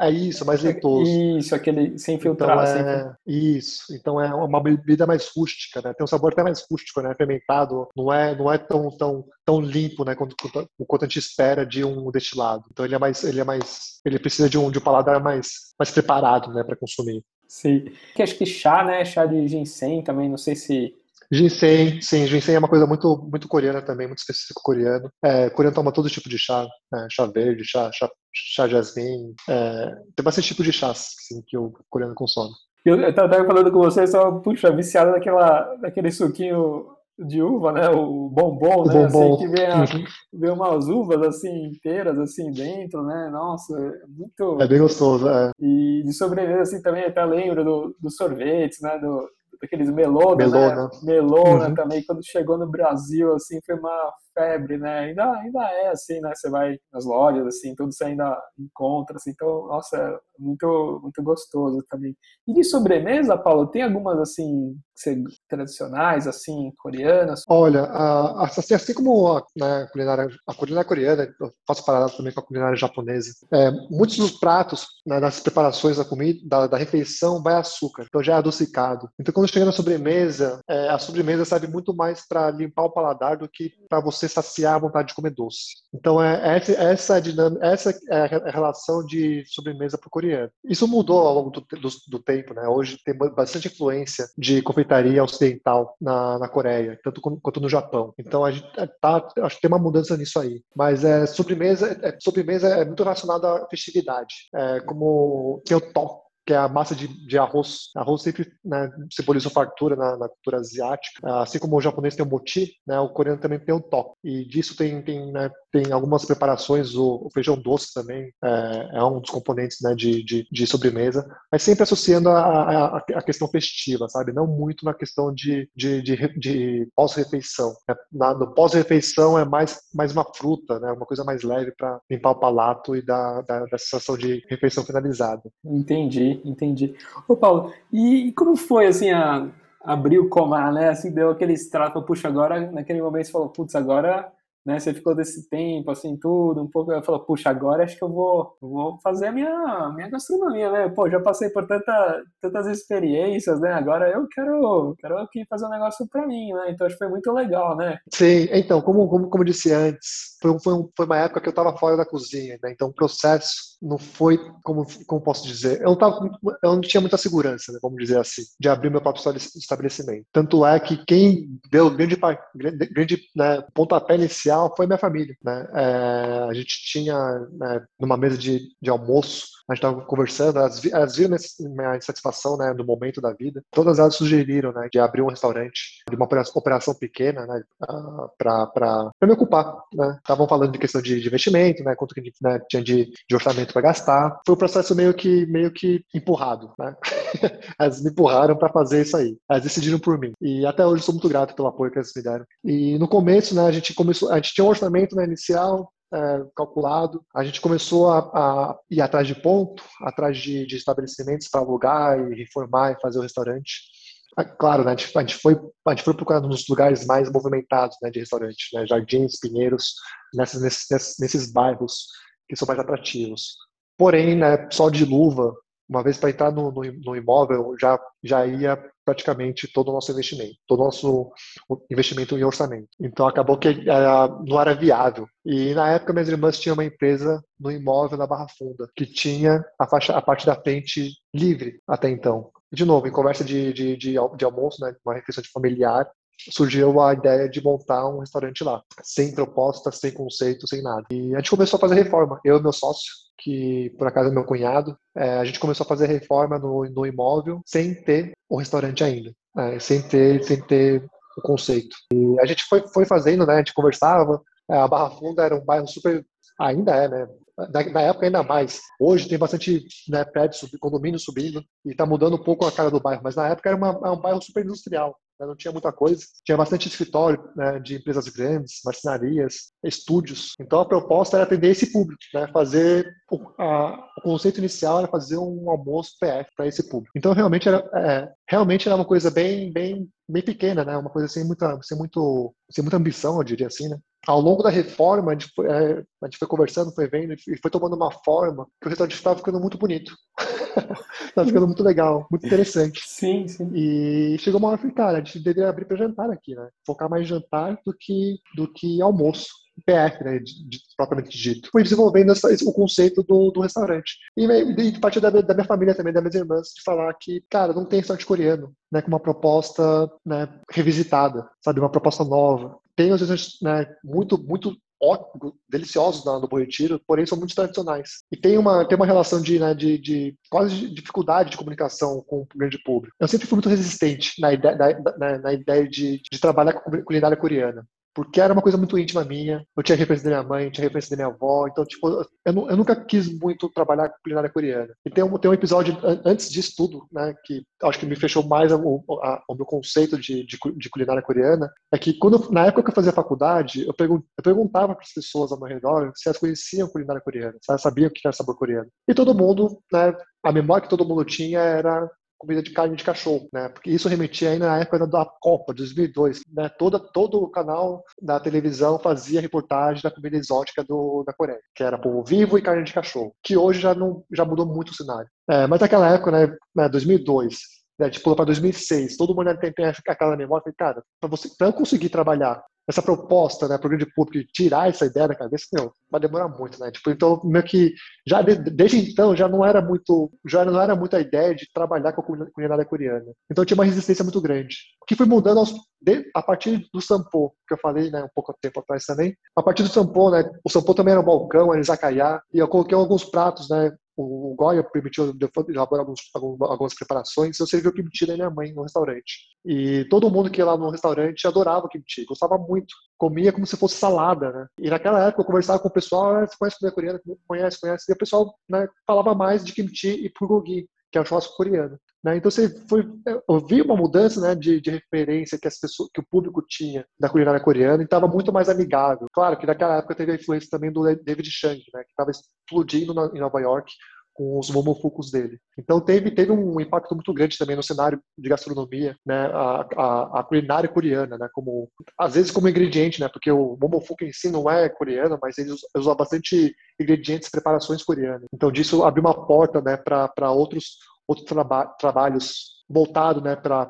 é isso, mais leitoso. Isso, aquele sem filtrar. Então é, sem... Isso, então é uma bebida mais rústica, né? Tem um sabor até mais rústico, né? Fermentado, não é, não é tão, tão, tão limpo, né? Quanto, quanto a gente espera de um destilado. Então ele é mais, ele é mais, ele precisa de um, de um paladar mais, mais preparado, né? Para consumir. Sim. Que acho que chá, né? Chá de ginseng também, não sei se Ginseng, sim, ginseng é uma coisa muito, muito coreana também, muito específico coreano. É, coreano toma todo tipo de chá, né? chá verde, chá, chá, chá jasmim, é, tem bastante tipo de chás assim, que o coreano consome. Eu, eu tava falando com você, só, puxa, viciado naquela, naquele suquinho de uva, né? O bombom, né? bombom. Assim, que vem, a- Uhum. vem umas uvas assim inteiras assim dentro, né? Nossa, é muito. É bem gostoso. É. E de sobremesa assim também até lembro do, dos sorvetes, né? Do, daqueles melona, Melona. né? Melona Uhum. também quando chegou no Brasil assim foi uma febre, né? Ainda ainda é assim, né? Você vai nas lojas assim, tudo você ainda encontra assim. Então, nossa, é muito muito gostoso também. E de sobremesa, Paulo, tem algumas assim tradicionais assim, coreanas? Olha, a- assim, assim como a, né, culinária, a culinária coreana, eu faço paralelo também com a culinária japonesa. É, muitos dos pratos, né, das preparações da comida, da, da refeição, vai açúcar, então já é adocicado. Então, quando chega na sobremesa, é, a sobremesa serve muito mais para limpar o paladar do que para você saciar a vontade de comer doce. Então, é, essa, essa, é dinâmica, essa é a re- a relação de sobremesa para o coreano. Isso mudou ao longo do, do, do tempo, né? Hoje tem bastante influência de confeitaria ocidental na, na Coreia, tanto como- quanto no Japão. Então a gente tá, acho que tem uma mudança nisso aí. Mas é, sobremesa, é, sobremesa é muito relacionada à festividade. É, como tem o tok, que é a massa de, de arroz. Arroz sempre né, simboliza fartura na, na cultura asiática. Assim como o japonês tem o mochi, né, o coreano também tem o tok. E disso tem, tem, né, tem algumas preparações, o, o feijão doce também é, é um dos componentes né, de, de, de sobremesa, mas sempre associando a, a, a questão festiva, sabe? Não muito na questão de, de, de, de pós-refeição. né? Na- No pós-refeição é mais, mais uma fruta, né? uma coisa mais leve para limpar o palato e dar, dar, dar a sensação de refeição finalizada. Entendi, entendi. Ô Paulo, e, como foi assim a abrir o comar, né? Assim, deu aquele extrato, puxa, agora, naquele momento você falou, putz, agora, né? Você ficou desse tempo, assim, tudo, um pouco, eu falou, puxa, agora acho que eu vou, vou fazer a minha, minha gastronomia, né? Pô, já passei por tanta, tantas experiências, né? Agora eu quero, quero aqui fazer um negócio pra mim, né? Então acho que foi muito legal, né? Sim, então, como, como, como eu disse antes, foi, um- foi, foi uma época que eu estava fora da cozinha, né? Então o processo não foi, como, como posso dizer, eu não, tava, eu não tinha muita segurança, né, vamos dizer assim, de abrir meu próprio estabelec- estabelecimento. Tanto é que quem deu grande, grande, grande né, pontapé inicial foi minha família, né? É, a gente tinha, né, numa mesa de, de almoço, a gente estava conversando, elas, elas viram minha insatisfação, né, no momento da vida. Todas elas sugeriram, né, de abrir um restaurante, de uma opera- operação pequena, né, para me ocupar, né. Estavam falando de questão de, de investimento, né, quanto que né, tinha de, de orçamento para gastar. Foi um processo meio que meio que empurrado, né. Elas me empurraram para fazer isso aí. Elas decidiram por mim. E até hoje sou muito grato pelo apoio que elas me deram. E no começo, né, a gente começou, a gente tinha um orçamento né, inicial, é, calculado. A gente começou a, a ir atrás de ponto, atrás de, de estabelecimentos para alugar e reformar e fazer o restaurante. Ah, Claro, né, a, gente, foi, a gente foi procurando nos lugares mais movimentados né, de restaurante, né, Jardins, Pinheiros, nesses, nesses bairros que são mais atrativos. Porém, né, só de luva, uma vez para entrar no, no, no imóvel, já, já ia praticamente todo o nosso investimento, todo o nosso investimento em orçamento. Então acabou que era, não era viável. E na época minhas irmãs tinham uma empresa no imóvel na Barra Funda, que tinha a, faixa, a parte da frente livre até então. De novo, em conversa de, de, de, de almoço, né, uma refeição familiar, surgiu a ideia de montar um restaurante lá, sem proposta, sem conceito, sem nada. E a gente começou a fazer reforma, eu e meu sócio, que por acaso é meu cunhado, é, a gente começou a fazer reforma no, no imóvel sem ter o restaurante ainda, né, sem ter sem ter o conceito. E a gente foi, foi fazendo, né, a gente conversava, é, a Barra Funda era um bairro super, ainda é, né, na, época ainda mais. Hoje tem bastante né, prédios, sub- condomínios subindo e está mudando um pouco a cara do bairro, mas na época era uma, era um bairro super industrial não tinha muita coisa. Tinha bastante escritório né, de empresas grandes, marcenarias, estúdios. Então a proposta era atender esse público, né, fazer o, a- o conceito inicial era fazer um almoço PF para esse público. Então realmente era é, realmente era uma coisa bem bem bem pequena, né, uma coisa sem muita sem muito sem muita ambição, eu diria assim, né. Ao longo da reforma, a gente, foi, é, a gente foi conversando, foi vendo e foi tomando uma forma que o restaurante estava ficando muito bonito. Estava ficando muito legal, muito interessante. Sim, sim. E chegou uma hora que, cara, a gente deveria abrir para jantar aqui, né? Focar mais em jantar do que, do que almoço. PF, né, de, de- propriamente dito. Fui desenvolvendo essa- esse- o conceito do, do restaurante. E, me- e parte da, minha- da minha família também, das minhas irmãs, de falar que, cara, não tem restaurante coreano, né, com uma proposta, né, revisitada, sabe, uma proposta nova. Tem, às vezes, né, muito, muito ótimos, deliciosos no Bom Retiro, porém são muito tradicionais. E tem uma, tem uma relação de, né, de, de quase de dificuldade de comunicação com o grande público. Eu sempre fui muito resistente na ideia, na, na ideia de, de trabalhar com culinária coreana porque era uma coisa muito íntima minha. Eu tinha referência da minha mãe, tinha referência da minha avó, então, tipo, eu, eu nunca quis muito trabalhar com culinária coreana. E tem um, tem um episódio antes disso tudo, né, que acho que me fechou mais o, a, o meu conceito de, de, de, culinária coreana, é que quando, na época que eu fazia faculdade, eu, pergun eu perguntava para as pessoas ao meu redor se elas conheciam culinária coreana, se elas sabiam o que era sabor coreano. E todo mundo, né, a memória que todo mundo tinha era comida de carne de cachorro, né? Porque isso remetia ainda na época da Copa, 2002, né? Toda, todo o canal da televisão fazia reportagem da comida exótica do, da Coreia, que era povo vivo e carne de cachorro, que hoje já não já mudou muito o cenário. É, mas naquela época, né, né 2002, né, tipo, para 2006, todo mundo tem, tem aquela memória, cara, para eu conseguir trabalhar essa proposta, né, para o grande público tirar essa ideia da cabeça, meu, vai demorar muito, né? Tipo, então, meio que já de, desde então já não era muito, já não era muito a ideia de trabalhar com a culinária coreana. Então tinha uma resistência muito grande. O que foi mudando aos, de, a partir do sampo, que eu falei, né, um pouco tempo atrás também. A partir do sampo, né, o sampo também era um balcão, era izakaya, e eu coloquei alguns pratos, né, o Goya permitiu elaborar alguns, algumas preparações, eu servi o kimchi da minha mãe no restaurante. E todo mundo que ia lá no restaurante adorava o kimchi, gostava muito. Comia como se fosse salada, né? E naquela época eu conversava com o pessoal, ah, você conhece comida coreana? Conhece, conhece. E o pessoal né, falava mais de kimchi e bulgogi, que é o churrasco coreano. Né? Então você foi, vi uma mudança né, de, de, referência que as pessoas, que o público tinha da culinária coreana e estava muito mais amigável. Claro que naquela época teve a influência também do David Chang, né, que estava explodindo na, em Nova York com os momofucos dele. Então teve, teve um impacto muito grande também no cenário de gastronomia, né, a, a, a culinária coreana, né, como às vezes como ingrediente, né, porque o momofuku em si não é coreano, mas ele usa bastante ingredientes, preparações coreanas. Então disso abriu uma porta, né, para outros outros traba trabalhos voltado né, para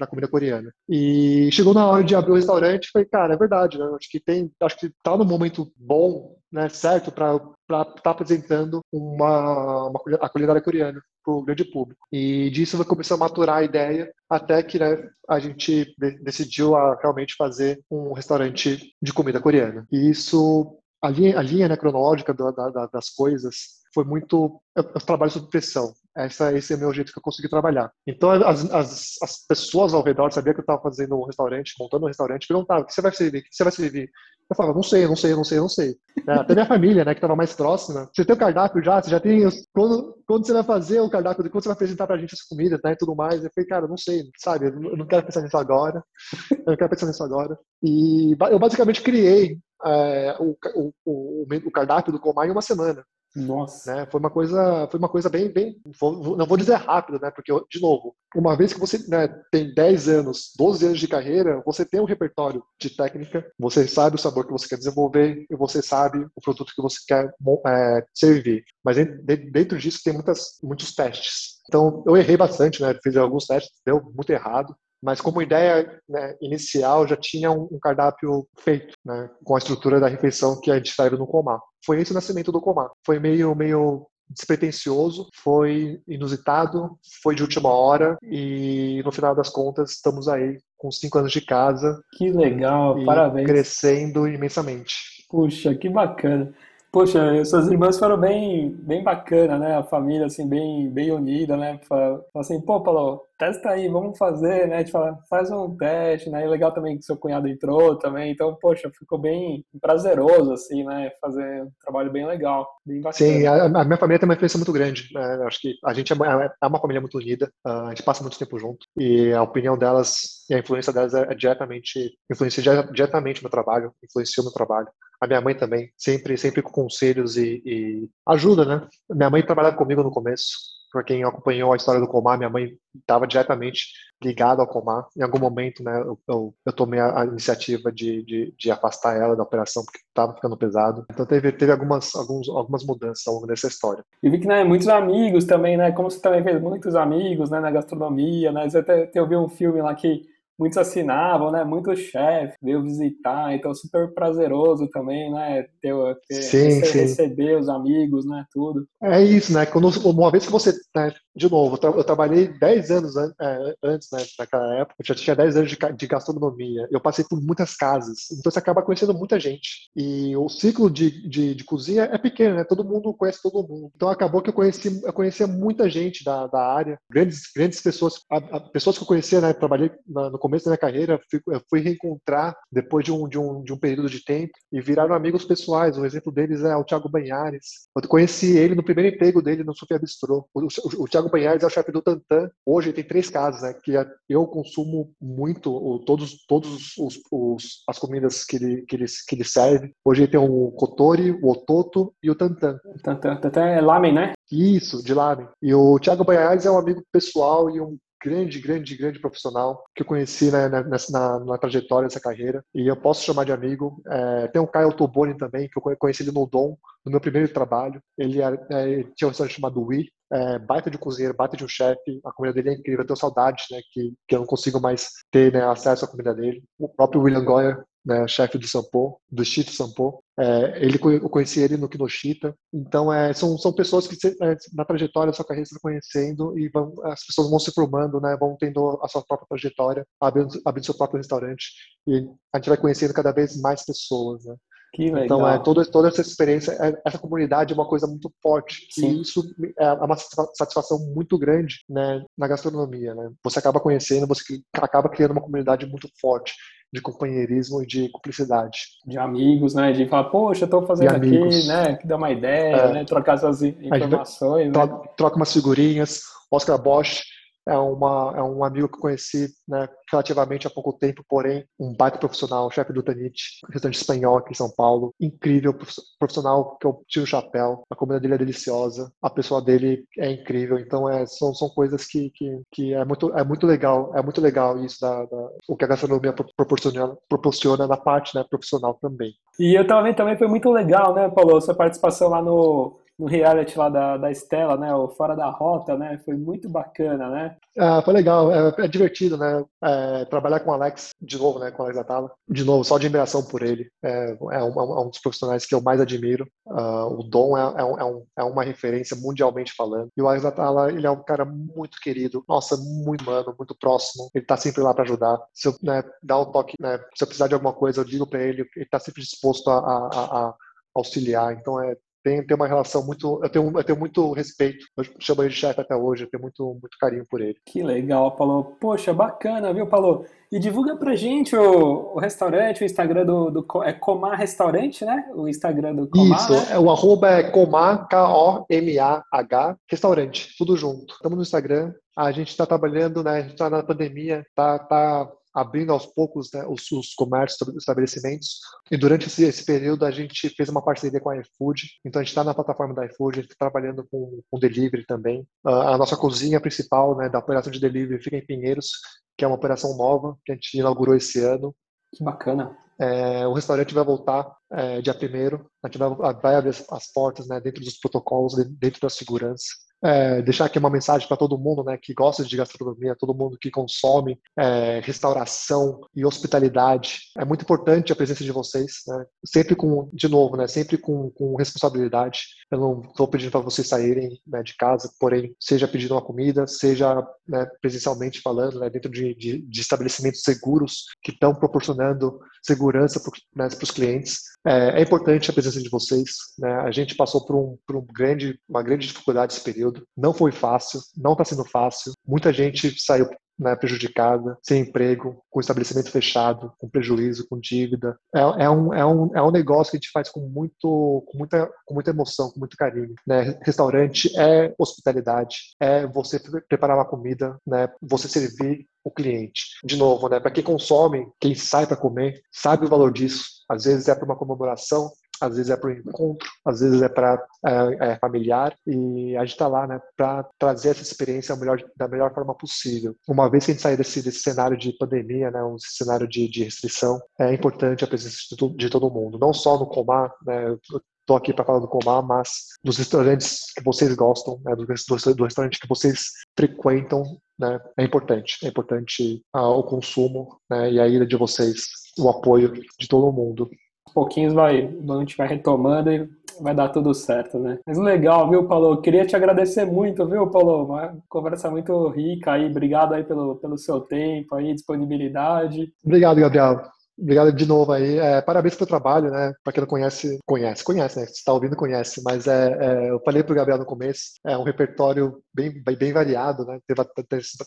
a comida coreana. E chegou na hora de abrir o restaurante, falei, cara, é verdade, né? acho que tem, acho que está no momento bom, né, certo, para estar tá apresentando uma, uma a culinária coreana para o grande público. E disso vai começar a maturar a ideia até que né, a gente decidiu a, realmente fazer um restaurante de comida coreana. E isso a linha, a linha né, cronológica da, da, das coisas foi muito. Eu, eu trabalho sob pressão. Essa, esse é o meu jeito que eu consegui trabalhar. Então, as, as, as pessoas ao redor sabiam que eu estava fazendo um restaurante, montando um restaurante, perguntavam: o que você vai servir? O que você vai servir? Eu falava: não sei, não sei, não sei, não sei. É, até minha família, né, que estava mais próxima. Você tem o cardápio já? Você já tem. Quando, quando você vai fazer o cardápio, quando você vai apresentar pra gente as comidas, né, e tudo mais? Eu falei: cara, não sei, sabe? Eu não quero pensar nisso agora. Eu não quero pensar nisso agora. E eu basicamente criei é, o, o, o, o cardápio do Comar em uma semana. Nossa. Né? Foi uma coisa, foi uma coisa bem, bem, não vou dizer rápido, né? Porque de novo, uma vez que você né, tem 10 anos, 12 anos de carreira, você tem um repertório de técnica, você sabe o sabor que você quer desenvolver e você sabe o produto que você quer é, servir. Mas dentro disso tem muitas, muitos testes. Então eu errei bastante, né? Fiz alguns testes, deu muito errado mas como ideia né, inicial já tinha um, cardápio feito, né, com a estrutura da refeição que a gente serve no Comar. Foi esse o nascimento do Comar. Foi meio, meio despretensioso, foi inusitado, foi de última hora e no final das contas estamos aí com cinco anos de casa. Que legal, parabéns. Crescendo imensamente. Puxa, que bacana. Poxa, suas irmãs foram bem, bem bacana, né? A família, assim, bem, bem unida, né? Fala assim, pô, Paulo, testa aí, vamos fazer, né? Gente fala, faz um teste, né? E legal também que seu cunhado entrou também. Então, poxa, ficou bem prazeroso, assim, né? Fazer um trabalho bem legal, bem bacana. Sim, a, a minha família tem uma influência muito grande. Né? Acho que a gente é, é uma família muito unida, a gente passa muito tempo junto. E a opinião delas e a influência delas é, é diretamente, influencia diretamente meu trabalho, influencia o meu trabalho. A minha mãe também, sempre, sempre com conselhos e, e ajuda, né? Minha mãe trabalhava comigo no começo, para quem acompanhou a história do Comar, minha mãe estava diretamente ligada ao Comar. Em algum momento, né, eu, eu, eu tomei a, iniciativa de, de, de, afastar ela da operação porque estava ficando pesado. Então teve, teve algumas, alguns, algumas mudanças ao longo dessa história. E vi que né, muitos amigos também, né? Como você também fez muitos amigos né, na gastronomia, né? Você até, até ouviu um filme lá que muitos assinavam, né? Muito chefe veio visitar, então super prazeroso também, né? Ter, ter sim, sim. receber os amigos, né? Tudo. É isso, né? Quando, uma vez que você, né? de novo, eu trabalhei 10 anos é, antes, né? Naquela época, eu já tinha 10 anos de, de gastronomia. Eu passei por muitas casas, então você acaba conhecendo muita gente. E o ciclo de, de, de cozinha é pequeno, né? Todo mundo conhece todo mundo. Então acabou que eu conheci, eu conhecia muita gente da, da área, grandes, grandes pessoas, a, a, pessoas que eu conhecia, né? Trabalhei na, no começo da minha carreira, fui, reencontrar depois de um, de, um, de um período de tempo e viraram amigos pessoais. Um exemplo deles é o Thiago Banhares. Eu conheci ele no primeiro emprego dele no Sofia Bistrô. O, o, o Thiago Banhares é o chefe do Tantan. Hoje ele tem três casas, né? Que é, eu consumo muito todos, todos os, os, as comidas que ele, que, ele, que ele serve. Hoje ele tem o Kotori, o Ototo e o Tantan. Tantan, Tantan é lamen, né? Isso, de lamen. E o Thiago Banhares é um amigo pessoal e um grande, grande, grande profissional que eu conheci né, nessa, na, na, trajetória dessa carreira e eu posso chamar de amigo. É, tem o Caio Toboni também, que eu conheci ele no Dom, no meu primeiro trabalho. Ele, é, é, tinha um restaurante chamado Wii, é, baita de cozinheiro, baita de um chefe, a comida dele é incrível, eu tenho saudades, né, que, que eu não consigo mais ter né, acesso à comida dele. O próprio William Goyer, né, chefe do Sampo, do Chito Sampo. É, ele, eu conheci ele no Kinoshita. Então, é, são, são pessoas que é, na trajetória da sua carreira estão conhecendo e vão, as pessoas vão se formando, né, vão tendo a sua própria trajetória, abrindo, abrindo seu próprio restaurante. E a gente vai conhecendo cada vez mais pessoas. Né? Que legal. Então, é, toda, toda essa experiência, é, essa comunidade é uma coisa muito forte. Sim. E isso é uma satisfação muito grande né, na gastronomia. Né? Você acaba conhecendo, você acaba criando uma comunidade muito forte de companheirismo e de cumplicidade. De amigos, né? De falar, poxa, estou fazendo aqui, né? Que dá uma ideia, é. né? Trocar essas informações. Né? Troca umas figurinhas. Oscar Bosch é, uma, é um amigo que conheci né, relativamente há pouco tempo, porém, um baita profissional, chefe do Tanit, restaurante espanhol aqui em São Paulo, incrível profissional que eu tiro o chapéu, a comida dele é deliciosa, a pessoa dele é incrível, então é, são, são coisas que, que, que é, muito, é muito legal, é muito legal isso, da, da o que a gastronomia proporciona, proporciona na parte né, profissional também. E eu também, também foi muito legal, né, Paulo, sua participação lá no no reality lá da, da Estela, né? O Fora da Rota, né? Foi muito bacana, né? Ah, foi legal, é, é divertido, né? É, trabalhar com o Alex, de novo, né? Com o Alex Atala. De novo, só de admiração por ele. É, é, um, é um dos profissionais que eu mais admiro. Uh, o Dom é, é, um, é, uma referência mundialmente falando. E o Alex Atala, ele é um cara muito querido. Nossa, muito humano, muito próximo. Ele tá sempre lá para ajudar. Se eu né, dar um toque, né? Se eu precisar de alguma coisa, eu digo para ele. Ele tá sempre disposto a, a, a auxiliar. Então é tem, tem uma relação muito. Eu tenho, eu tenho muito respeito. Eu chamo ele de chefe até hoje, eu tenho muito, muito carinho por ele. Que legal, Paulo. Poxa, bacana, viu, Paulo? E divulga pra gente o, o restaurante, o Instagram do, do. É Comar Restaurante, né? O Instagram do Comar. Isso, né? é, o arroba é Comar, K-O-M-A-H, restaurante, tudo junto. Estamos no Instagram. A gente está trabalhando, né? A gente está na pandemia, tá, tá abrindo aos poucos né, os, os, comércios, os estabelecimentos. E durante esse, esse, período a gente fez uma parceria com a iFood. Então a gente está na plataforma da iFood, a gente está trabalhando com, com delivery também. Uh, a nossa cozinha principal né, da operação de delivery fica em Pinheiros, que é uma operação nova que a gente inaugurou esse ano. Que bacana. É, o restaurante vai voltar é, dia primeiro. A gente vai, vai abrir as, as portas né, dentro dos protocolos, dentro da segurança é, deixar aqui uma mensagem para todo mundo né, que gosta de gastronomia, todo mundo que consome é, restauração e hospitalidade. É muito importante a presença de vocês, né? sempre com, de novo, né, sempre com, com responsabilidade. Eu não estou pedindo para vocês saírem né, de casa, porém, seja pedindo uma comida, seja né, presencialmente falando, né, dentro de, de, de, estabelecimentos seguros que estão proporcionando segurança para né, os clientes. É, é, importante a presença de vocês. Né? A gente passou por, um, por um grande, uma grande dificuldade esse período. Não foi fácil, não está sendo fácil. Muita gente saiu né, prejudicada, sem emprego, com estabelecimento fechado, com prejuízo, com dívida. É, é, um, é, um, é um negócio que a gente faz com, muito, com, muita, com muita emoção, com muito carinho. Né? Restaurante é hospitalidade, é você preparar uma comida, né? você servir o cliente. De novo, né? para quem consome, quem sai para comer, sabe o valor disso. Às vezes é para uma comemoração, às vezes é para encontro, às vezes é para é, é, familiar e a gente está lá, né, para trazer essa experiência melhor, da melhor forma possível. Uma vez que a gente sair desse, desse cenário de pandemia, né, um cenário de, de restrição, é importante a presença de, de todo mundo, não só no Comar, né, estou aqui para falar do Comar, mas dos restaurantes que vocês gostam, né, do, do, do restaurante que vocês frequentam né, é importante. É importante ah, o consumo né, e a ida de vocês, o apoio de todo mundo. Pouquinhos vai, a gente vai retomando e vai dar tudo certo, né? Mas legal, viu, Paulo? Queria te agradecer muito, viu, Paulo? Uma conversa muito rica aí. Obrigado aí pelo, pelo seu tempo aí, disponibilidade. Obrigado, Gabriel. Obrigado de novo aí. É, parabéns pelo trabalho, né? Para quem não conhece, conhece, conhece, né? Se está ouvindo, conhece. Mas é, é, eu falei para o Gabriel no começo, é um repertório bem, bem variado, né?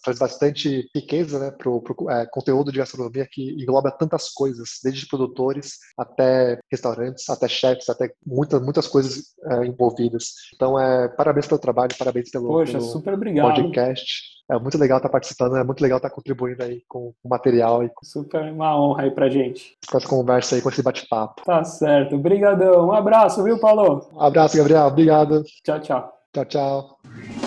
Traz bastante riqueza, né? Para o é, conteúdo de gastronomia que engloba tantas coisas, desde produtores até restaurantes, até chefs, até muitas, muitas coisas é, envolvidas. Então, é, parabéns pelo trabalho, parabéns pelo, Poxa, pelo super obrigado. podcast é muito legal estar participando, é muito legal estar contribuindo aí com o material. E Super uma honra aí pra gente. Com essa conversa aí, com esse bate-papo. Tá certo. Obrigadão. Um abraço, viu, Paulo? Um abraço, Gabriel. Obrigado. Tchau, tchau. Tchau, tchau.